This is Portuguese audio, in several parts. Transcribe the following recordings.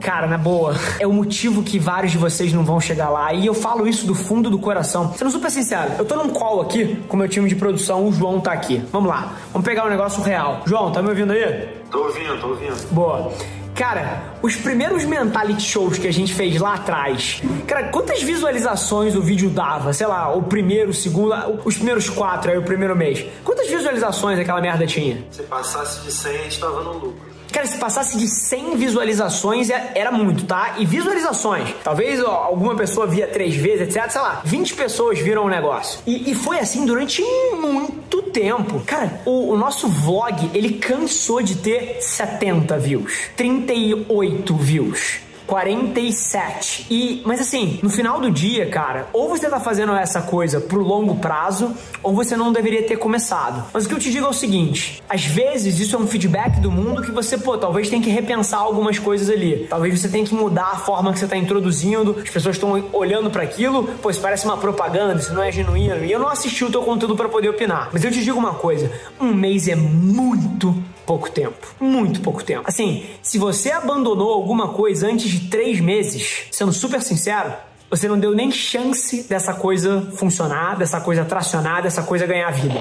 Cara, na boa, é o motivo que vários de vocês não vão chegar lá. E eu falo isso do fundo do coração. Sendo super sincero, eu tô num call aqui com meu time de produção, o João tá aqui. Vamos lá, vamos pegar um negócio real. João, tá me ouvindo aí? Tô ouvindo, tô ouvindo. Boa. Cara, os primeiros mentality shows que a gente fez lá atrás, cara, quantas visualizações o vídeo dava? Sei lá, o primeiro, o segundo, os primeiros quatro, aí o primeiro mês. Quantas visualizações aquela merda tinha? Se passasse de 100, a gente tava no lucro. Cara, se passasse de 100 visualizações era muito, tá? E visualizações, talvez ó, alguma pessoa via três vezes, etc. Sei lá, 20 pessoas viram o negócio. E, e foi assim durante muito tempo. Cara, o, o, nosso vlog, ele cansou de ter 70 views, 38 views. 47. E, mas assim, no final do dia, cara, ou você tá fazendo essa coisa pro longo prazo, ou você não deveria ter começado. Mas o que eu te digo é o seguinte: às vezes isso é um feedback do mundo que você, pô, talvez tem que repensar algumas coisas ali. Talvez você tenha que mudar a forma que você tá introduzindo, as pessoas estão olhando para aquilo, pô, isso parece uma propaganda, isso não é genuíno. E eu não assisti o teu conteúdo para poder opinar. Mas eu te digo uma coisa: um mês é muito pouco tempo. Muito pouco tempo. Assim, se você abandonou alguma coisa antes de três meses, sendo super sincero, você não deu nem chance dessa coisa funcionar, dessa coisa tracionar, dessa coisa ganhar vida.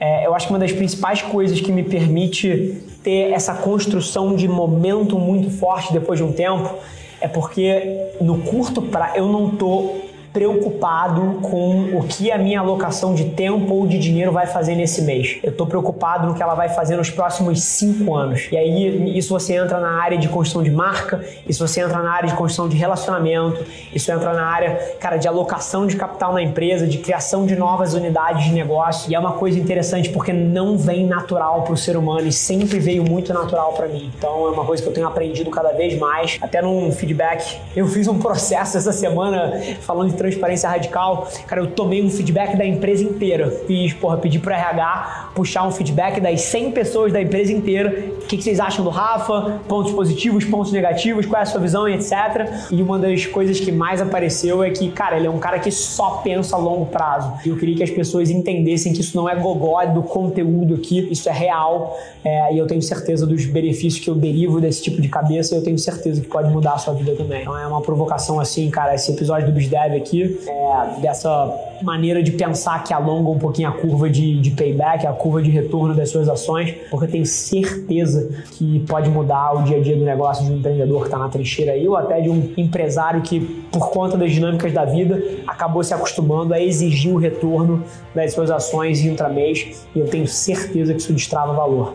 É, eu acho que uma das principais coisas que me permite ter essa construção de momento muito forte depois de um tempo é porque no curto prazo eu não tô preocupado com o que a minha alocação de tempo ou de dinheiro vai fazer nesse mês. Eu estou preocupado no que ela vai fazer nos próximos cinco anos. E aí, isso você entra na área de construção de marca, isso você entra na área de construção de relacionamento, isso entra na área, cara, de alocação de capital na empresa, de criação de novas unidades de negócio. E é uma coisa interessante porque não vem natural para o ser humano e sempre veio muito natural para mim. Então, é uma coisa que eu tenho aprendido cada vez mais. Até num feedback, eu fiz um processo essa semana falando de transparência radical, cara, eu tomei um feedback da empresa inteira. Fiz, porra, pedi pro RH puxar um feedback das 100 pessoas da empresa inteira. O que, que vocês acham do Rafa? Pontos positivos, pontos negativos, qual é a sua visão etc. E uma das coisas que mais apareceu é que, cara, ele é um cara que só pensa a longo prazo. E eu queria que as pessoas entendessem que isso não é gogó do conteúdo aqui, isso é real. É, e eu tenho certeza dos benefícios que eu derivo desse tipo de cabeça eu tenho certeza que pode mudar a sua vida também. Então é uma provocação assim, cara, esse episódio do BizDev aqui aqui, é, dessa maneira de pensar que alonga um pouquinho a curva de, de payback, a curva de retorno das suas ações, porque eu tenho certeza que pode mudar o dia a dia do negócio de um empreendedor que está na trincheira aí, ou até de um empresário que, por conta das dinâmicas da vida, acabou se acostumando a exigir o retorno das suas ações intramês, e eu tenho certeza que isso destrava valor.